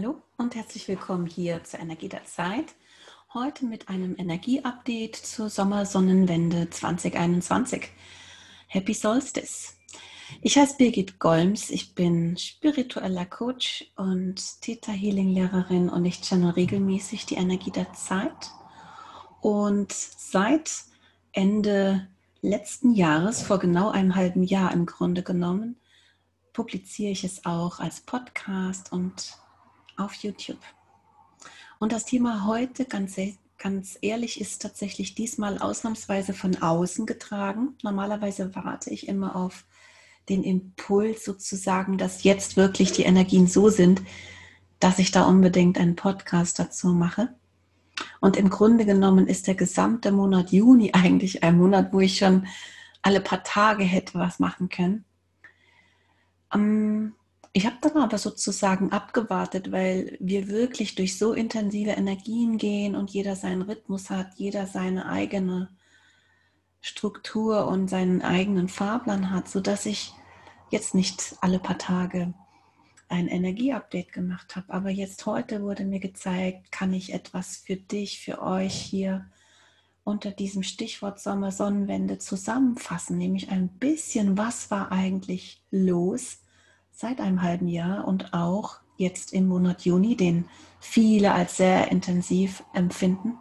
Hallo und herzlich willkommen hier zur Energie der Zeit. Heute mit einem Energieupdate zur Sommersonnenwende 2021. Happy Solstice. Ich heiße Birgit Golms, ich bin spiritueller Coach und Theta Healing Lehrerin und ich channel regelmäßig die Energie der Zeit. Und seit Ende letzten Jahres, vor genau einem halben Jahr im Grunde genommen, publiziere ich es auch als Podcast und auf YouTube. Und das Thema heute, ganz, ganz ehrlich, ist tatsächlich diesmal ausnahmsweise von außen getragen. Normalerweise warte ich immer auf den Impuls sozusagen, dass jetzt wirklich die Energien so sind, dass ich da unbedingt einen Podcast dazu mache. Und im Grunde genommen ist der gesamte Monat Juni eigentlich ein Monat, wo ich schon alle paar Tage hätte was machen können. Ähm, ich habe dann aber sozusagen abgewartet, weil wir wirklich durch so intensive Energien gehen und jeder seinen Rhythmus hat, jeder seine eigene Struktur und seinen eigenen Fahrplan hat, sodass ich jetzt nicht alle paar Tage ein Energieupdate gemacht habe. Aber jetzt heute wurde mir gezeigt, kann ich etwas für dich, für euch hier unter diesem Stichwort Sommer, Sonnenwende zusammenfassen, nämlich ein bisschen, was war eigentlich los seit einem halben Jahr und auch jetzt im Monat Juni, den viele als sehr intensiv empfinden.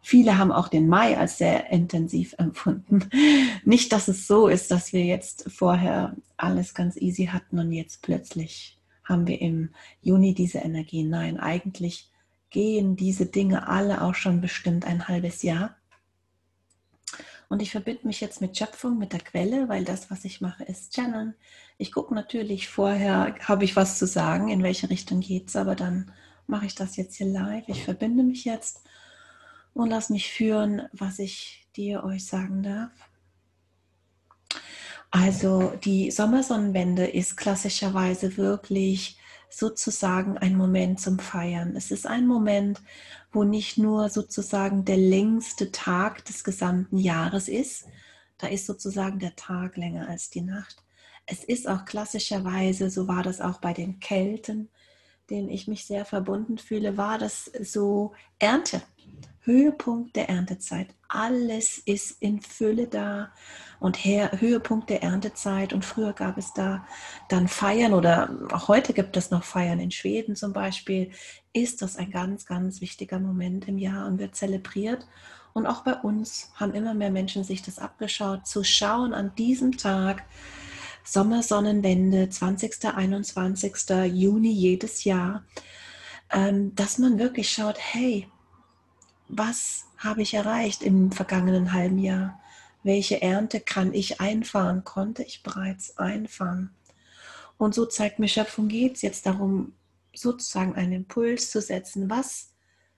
Viele haben auch den Mai als sehr intensiv empfunden. Nicht, dass es so ist, dass wir jetzt vorher alles ganz easy hatten und jetzt plötzlich haben wir im Juni diese Energie. Nein, eigentlich gehen diese Dinge alle auch schon bestimmt ein halbes Jahr. Und ich verbinde mich jetzt mit Schöpfung, mit der Quelle, weil das, was ich mache, ist Channeln. Ich gucke natürlich vorher, habe ich was zu sagen, in welche Richtung geht es, aber dann mache ich das jetzt hier live. Ich verbinde mich jetzt und lasse mich führen, was ich dir euch sagen darf. Also die Sommersonnenwende ist klassischerweise wirklich sozusagen ein Moment zum Feiern. Es ist ein Moment, wo nicht nur sozusagen der längste Tag des gesamten Jahres ist, da ist sozusagen der Tag länger als die Nacht. Es ist auch klassischerweise, so war das auch bei den Kelten, denen ich mich sehr verbunden fühle, war das so Ernte. Höhepunkt der Erntezeit. Alles ist in Fülle da und Her Höhepunkt der Erntezeit. Und früher gab es da dann Feiern oder auch heute gibt es noch Feiern in Schweden zum Beispiel. Ist das ein ganz, ganz wichtiger Moment im Jahr und wird zelebriert. Und auch bei uns haben immer mehr Menschen sich das abgeschaut, zu schauen an diesem Tag, Sommersonnenwende, 20. 21. Juni jedes Jahr, ähm, dass man wirklich schaut, hey, was habe ich erreicht im vergangenen halben Jahr? Welche Ernte kann ich einfahren? Konnte ich bereits einfahren? Und so zeigt mir Schöpfung geht es jetzt darum, sozusagen einen Impuls zu setzen. Was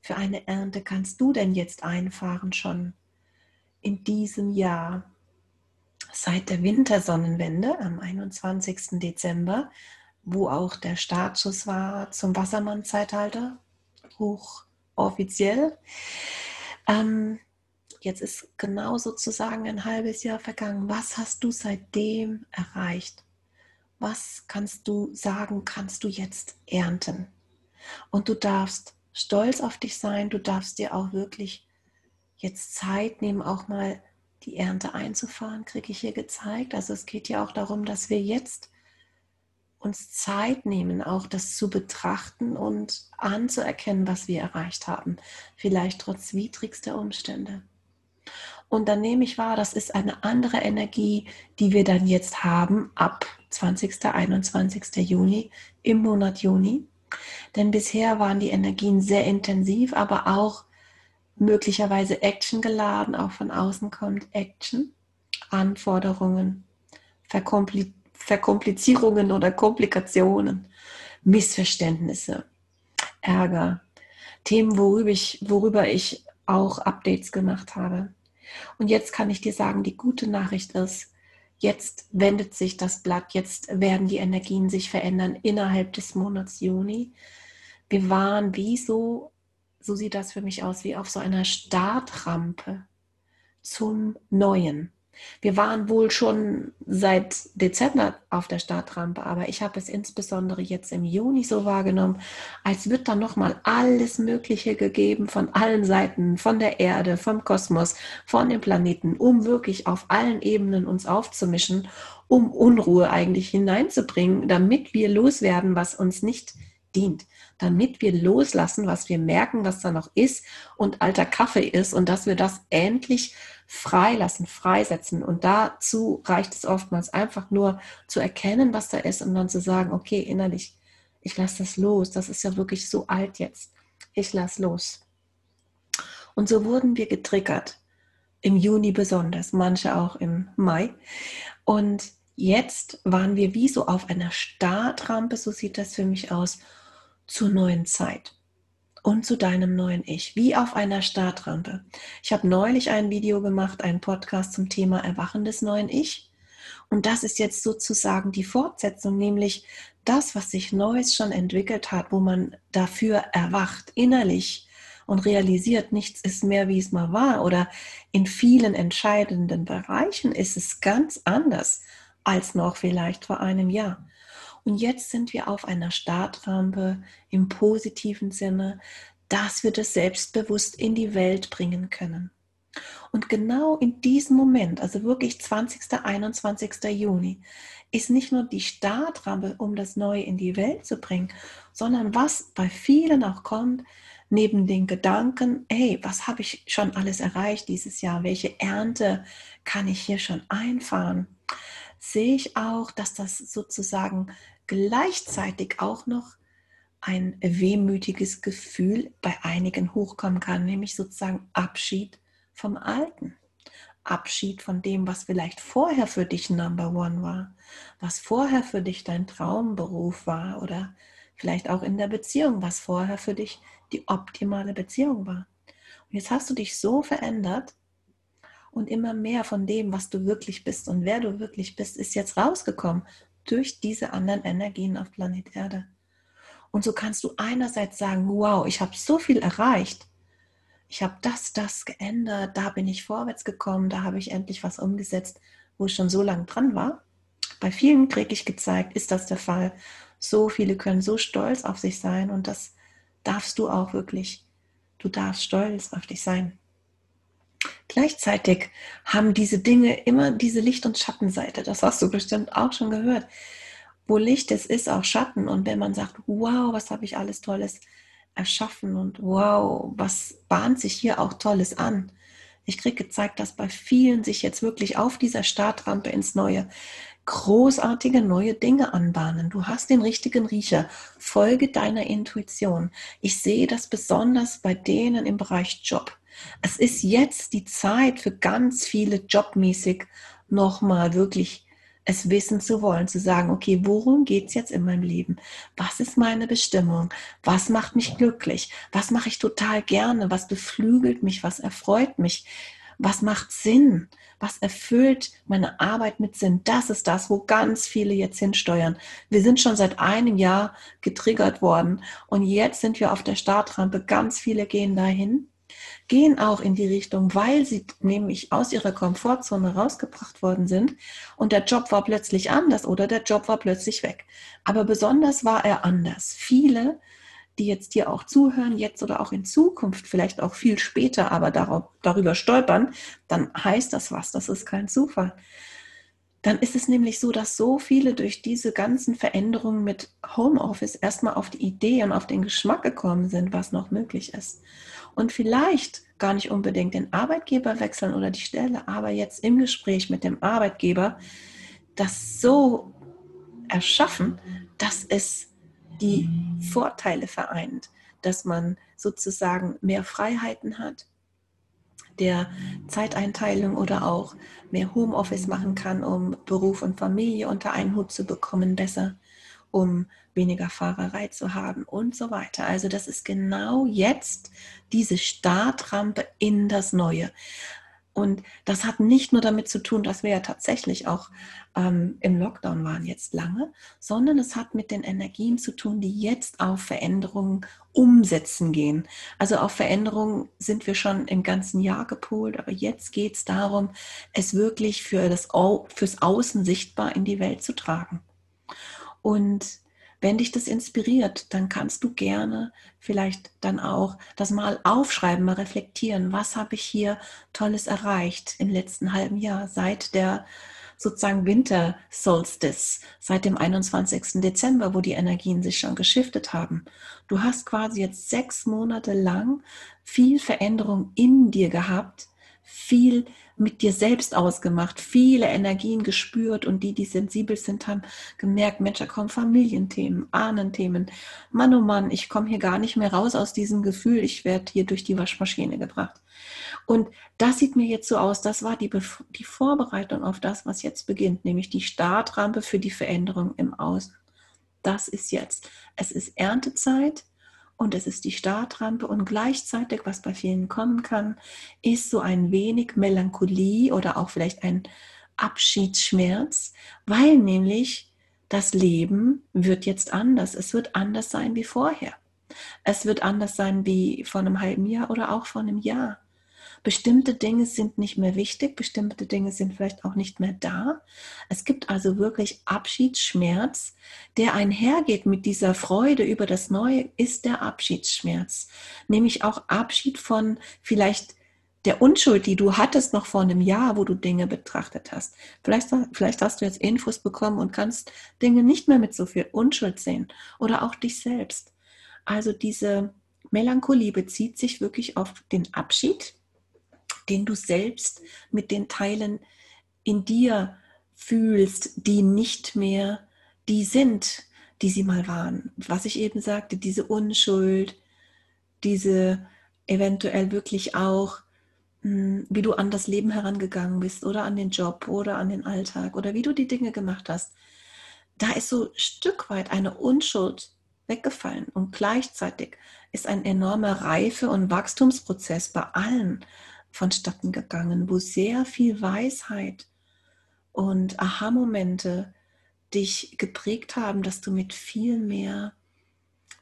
für eine Ernte kannst du denn jetzt einfahren schon in diesem Jahr? Seit der Wintersonnenwende am 21. Dezember, wo auch der Startschuss war zum Wassermann-Zeitalter, hoch offiziell. Ähm, jetzt ist genau sozusagen ein halbes Jahr vergangen. Was hast du seitdem erreicht? Was kannst du sagen, kannst du jetzt ernten? Und du darfst stolz auf dich sein, du darfst dir auch wirklich jetzt Zeit nehmen, auch mal die Ernte einzufahren, kriege ich hier gezeigt. Also es geht ja auch darum, dass wir jetzt uns Zeit nehmen, auch das zu betrachten und anzuerkennen, was wir erreicht haben. Vielleicht trotz widrigster Umstände. Und dann nehme ich wahr, das ist eine andere Energie, die wir dann jetzt haben ab 20. 21. Juni im Monat Juni. Denn bisher waren die Energien sehr intensiv, aber auch möglicherweise Action geladen. Auch von außen kommt Action, Anforderungen, verkompliziert Verkomplizierungen oder Komplikationen, Missverständnisse, Ärger, Themen, worüber ich, worüber ich auch Updates gemacht habe. Und jetzt kann ich dir sagen, die gute Nachricht ist, jetzt wendet sich das Blatt, jetzt werden die Energien sich verändern innerhalb des Monats Juni. Wir waren wie so, so sieht das für mich aus, wie auf so einer Startrampe zum Neuen. Wir waren wohl schon seit Dezember auf der Startrampe, aber ich habe es insbesondere jetzt im Juni so wahrgenommen, als wird da nochmal alles Mögliche gegeben von allen Seiten, von der Erde, vom Kosmos, von den Planeten, um wirklich auf allen Ebenen uns aufzumischen, um Unruhe eigentlich hineinzubringen, damit wir loswerden, was uns nicht dient, damit wir loslassen, was wir merken, was da noch ist und alter Kaffee ist und dass wir das endlich freilassen, freisetzen. Und dazu reicht es oftmals einfach nur zu erkennen, was da ist und dann zu sagen, okay, innerlich, ich lasse das los. Das ist ja wirklich so alt jetzt. Ich lasse los. Und so wurden wir getriggert. Im Juni besonders, manche auch im Mai. Und jetzt waren wir wie so auf einer Startrampe, so sieht das für mich aus, zur neuen Zeit und zu deinem neuen Ich, wie auf einer Startrampe. Ich habe neulich ein Video gemacht, einen Podcast zum Thema Erwachen des neuen Ich. Und das ist jetzt sozusagen die Fortsetzung, nämlich das, was sich Neues schon entwickelt hat, wo man dafür erwacht, innerlich und realisiert, nichts ist mehr, wie es mal war. Oder in vielen entscheidenden Bereichen ist es ganz anders als noch vielleicht vor einem Jahr. Und jetzt sind wir auf einer Startrampe im positiven Sinne, dass wir das selbstbewusst in die Welt bringen können. Und genau in diesem Moment, also wirklich 20. 21. Juni, ist nicht nur die Startrampe, um das Neue in die Welt zu bringen, sondern was bei vielen auch kommt, neben den Gedanken, hey, was habe ich schon alles erreicht dieses Jahr? Welche Ernte kann ich hier schon einfahren? Sehe ich auch, dass das sozusagen gleichzeitig auch noch ein wehmütiges Gefühl bei einigen hochkommen kann, nämlich sozusagen Abschied vom Alten. Abschied von dem, was vielleicht vorher für dich Number One war, was vorher für dich dein Traumberuf war oder vielleicht auch in der Beziehung, was vorher für dich die optimale Beziehung war. Und jetzt hast du dich so verändert und immer mehr von dem, was du wirklich bist und wer du wirklich bist, ist jetzt rausgekommen durch diese anderen Energien auf Planet Erde. Und so kannst du einerseits sagen, wow, ich habe so viel erreicht. Ich habe das, das geändert, da bin ich vorwärts gekommen, da habe ich endlich was umgesetzt, wo ich schon so lange dran war. Bei vielen kriege ich gezeigt, ist das der Fall. So viele können so stolz auf sich sein und das darfst du auch wirklich. Du darfst stolz auf dich sein. Gleichzeitig haben diese Dinge immer diese Licht- und Schattenseite. Das hast du bestimmt auch schon gehört. Wo Licht ist, ist auch Schatten. Und wenn man sagt, wow, was habe ich alles Tolles erschaffen und wow, was bahnt sich hier auch Tolles an. Ich kriege gezeigt, dass bei vielen sich jetzt wirklich auf dieser Startrampe ins Neue großartige neue Dinge anbahnen. Du hast den richtigen Riecher. Folge deiner Intuition. Ich sehe das besonders bei denen im Bereich Job. Es ist jetzt die Zeit für ganz viele jobmäßig nochmal wirklich es wissen zu wollen, zu sagen, okay, worum geht es jetzt in meinem Leben? Was ist meine Bestimmung? Was macht mich glücklich? Was mache ich total gerne? Was beflügelt mich? Was erfreut mich? Was macht Sinn? Was erfüllt meine Arbeit mit Sinn? Das ist das, wo ganz viele jetzt hinsteuern. Wir sind schon seit einem Jahr getriggert worden und jetzt sind wir auf der Startrampe. Ganz viele gehen dahin gehen auch in die Richtung, weil sie nämlich aus ihrer Komfortzone rausgebracht worden sind und der Job war plötzlich anders oder der Job war plötzlich weg. Aber besonders war er anders. Viele, die jetzt hier auch zuhören, jetzt oder auch in Zukunft, vielleicht auch viel später, aber darüber stolpern, dann heißt das was, das ist kein Zufall dann ist es nämlich so, dass so viele durch diese ganzen Veränderungen mit Homeoffice erstmal auf die Idee und auf den Geschmack gekommen sind, was noch möglich ist und vielleicht gar nicht unbedingt den Arbeitgeber wechseln oder die Stelle, aber jetzt im Gespräch mit dem Arbeitgeber das so erschaffen, dass es die Vorteile vereint, dass man sozusagen mehr Freiheiten hat, der Zeiteinteilung oder auch mehr Homeoffice machen kann, um Beruf und Familie unter einen Hut zu bekommen, besser, um weniger Fahrerei zu haben und so weiter. Also das ist genau jetzt diese Startrampe in das Neue. Und das hat nicht nur damit zu tun, dass wir ja tatsächlich auch ähm, im Lockdown waren jetzt lange, sondern es hat mit den Energien zu tun, die jetzt auf Veränderungen umsetzen gehen. Also auf Veränderungen sind wir schon im ganzen Jahr gepolt, aber jetzt geht es darum, es wirklich für das, fürs Außen sichtbar in die Welt zu tragen. Und wenn dich das inspiriert, dann kannst du gerne vielleicht dann auch das mal aufschreiben, mal reflektieren. Was habe ich hier Tolles erreicht im letzten halben Jahr seit der sozusagen Winter Solstice, seit dem 21. Dezember, wo die Energien sich schon geschiftet haben. Du hast quasi jetzt sechs Monate lang viel Veränderung in dir gehabt, viel mit dir selbst ausgemacht, viele Energien gespürt und die, die sensibel sind, haben gemerkt, Mensch, da kommen Familienthemen, Ahnenthemen. Mann, oh Mann, ich komme hier gar nicht mehr raus aus diesem Gefühl, ich werde hier durch die Waschmaschine gebracht. Und das sieht mir jetzt so aus, das war die, die Vorbereitung auf das, was jetzt beginnt, nämlich die Startrampe für die Veränderung im Außen. Das ist jetzt. Es ist Erntezeit und es ist die Startrampe und gleichzeitig, was bei vielen kommen kann, ist so ein wenig Melancholie oder auch vielleicht ein Abschiedsschmerz, weil nämlich das Leben wird jetzt anders. Es wird anders sein wie vorher. Es wird anders sein wie vor einem halben Jahr oder auch vor einem Jahr. Bestimmte Dinge sind nicht mehr wichtig, bestimmte Dinge sind vielleicht auch nicht mehr da. Es gibt also wirklich Abschiedsschmerz, der einhergeht mit dieser Freude über das Neue, ist der Abschiedsschmerz. Nämlich auch Abschied von vielleicht der Unschuld, die du hattest noch vor einem Jahr, wo du Dinge betrachtet hast. Vielleicht, vielleicht hast du jetzt Infos bekommen und kannst Dinge nicht mehr mit so viel Unschuld sehen oder auch dich selbst. Also diese Melancholie bezieht sich wirklich auf den Abschied den du selbst mit den Teilen in dir fühlst, die nicht mehr die sind, die sie mal waren. Was ich eben sagte, diese Unschuld, diese eventuell wirklich auch, hm, wie du an das Leben herangegangen bist oder an den Job oder an den Alltag oder wie du die Dinge gemacht hast. Da ist so ein Stück weit eine Unschuld weggefallen und gleichzeitig ist ein enormer Reife- und Wachstumsprozess bei allen vonstatten gegangen, wo sehr viel Weisheit und Aha-Momente dich geprägt haben, dass du mit viel mehr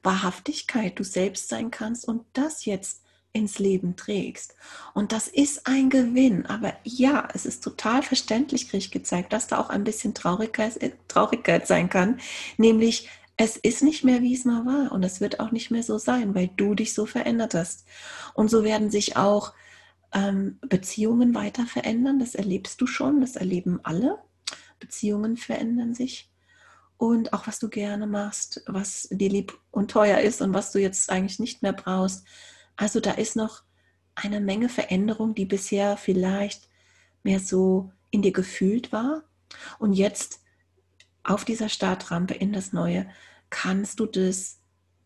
Wahrhaftigkeit du selbst sein kannst und das jetzt ins Leben trägst. Und das ist ein Gewinn. Aber ja, es ist total verständlich, kriege ich gezeigt, dass da auch ein bisschen Traurigkeit, äh, Traurigkeit sein kann. Nämlich, es ist nicht mehr, wie es mal war. Und es wird auch nicht mehr so sein, weil du dich so verändert hast. Und so werden sich auch ähm, Beziehungen weiter verändern. Das erlebst du schon, das erleben alle. Beziehungen verändern sich. Und auch was du gerne machst, was dir lieb und teuer ist und was du jetzt eigentlich nicht mehr brauchst. Also da ist noch eine Menge Veränderung, die bisher vielleicht mehr so in dir gefühlt war. Und jetzt auf dieser Startrampe in das Neue kannst du das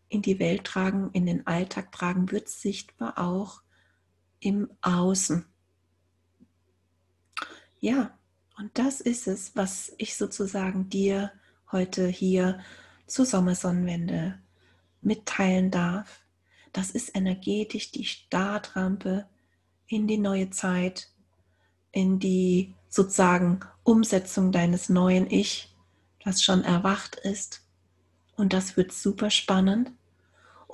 in die Welt tragen, in den Alltag tragen, wird sichtbar auch im Außen. Ja, und das ist es, was ich sozusagen dir heute hier zur Sommersonnenwende mitteilen darf. Das ist energetisch die Startrampe in die neue Zeit, in die sozusagen Umsetzung deines neuen Ich, das schon erwacht ist. Und das wird super spannend.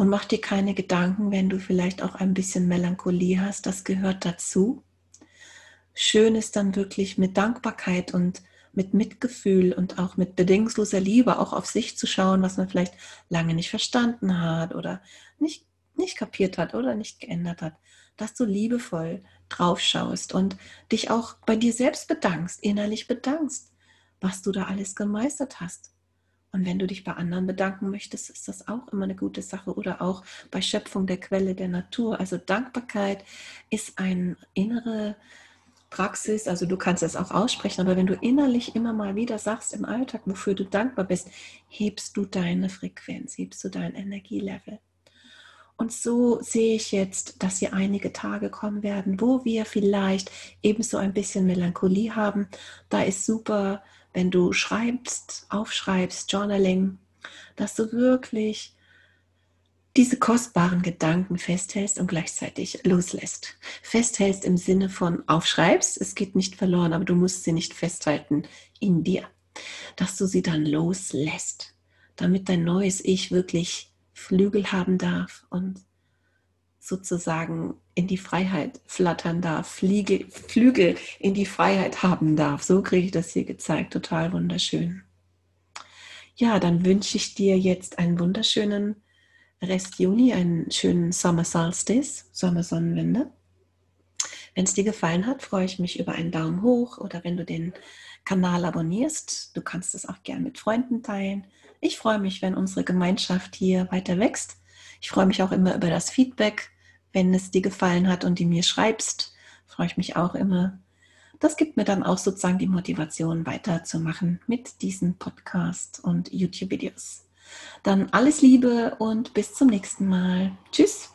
Und mach dir keine Gedanken, wenn du vielleicht auch ein bisschen Melancholie hast, das gehört dazu. Schön ist dann wirklich mit Dankbarkeit und mit Mitgefühl und auch mit bedingungsloser Liebe auch auf sich zu schauen, was man vielleicht lange nicht verstanden hat oder nicht, nicht kapiert hat oder nicht geändert hat, dass du liebevoll drauf schaust und dich auch bei dir selbst bedankst, innerlich bedankst, was du da alles gemeistert hast. Und wenn du dich bei anderen bedanken möchtest, ist das auch immer eine gute Sache. Oder auch bei Schöpfung der Quelle der Natur. Also Dankbarkeit ist eine innere Praxis. Also du kannst es auch aussprechen, aber wenn du innerlich immer mal wieder sagst im Alltag, wofür du dankbar bist, hebst du deine Frequenz, hebst du dein Energielevel. Und so sehe ich jetzt, dass hier einige Tage kommen werden, wo wir vielleicht ebenso ein bisschen Melancholie haben. Da ist super wenn du schreibst, aufschreibst, Journaling, dass du wirklich diese kostbaren Gedanken festhältst und gleichzeitig loslässt. Festhältst im Sinne von aufschreibst, es geht nicht verloren, aber du musst sie nicht festhalten in dir. Dass du sie dann loslässt, damit dein neues Ich wirklich Flügel haben darf und sozusagen in die Freiheit flattern darf, Fliege, Flügel in die Freiheit haben darf. So kriege ich das hier gezeigt. Total wunderschön. Ja, dann wünsche ich dir jetzt einen wunderschönen Rest Juni, einen schönen Summer Solstice, Sommersonnenwende. Wenn es dir gefallen hat, freue ich mich über einen Daumen hoch oder wenn du den Kanal abonnierst. Du kannst es auch gern mit Freunden teilen. Ich freue mich, wenn unsere Gemeinschaft hier weiter wächst. Ich freue mich auch immer über das Feedback. Wenn es dir gefallen hat und du mir schreibst, freue ich mich auch immer. Das gibt mir dann auch sozusagen die Motivation, weiterzumachen mit diesen Podcast und YouTube-Videos. Dann alles Liebe und bis zum nächsten Mal. Tschüss.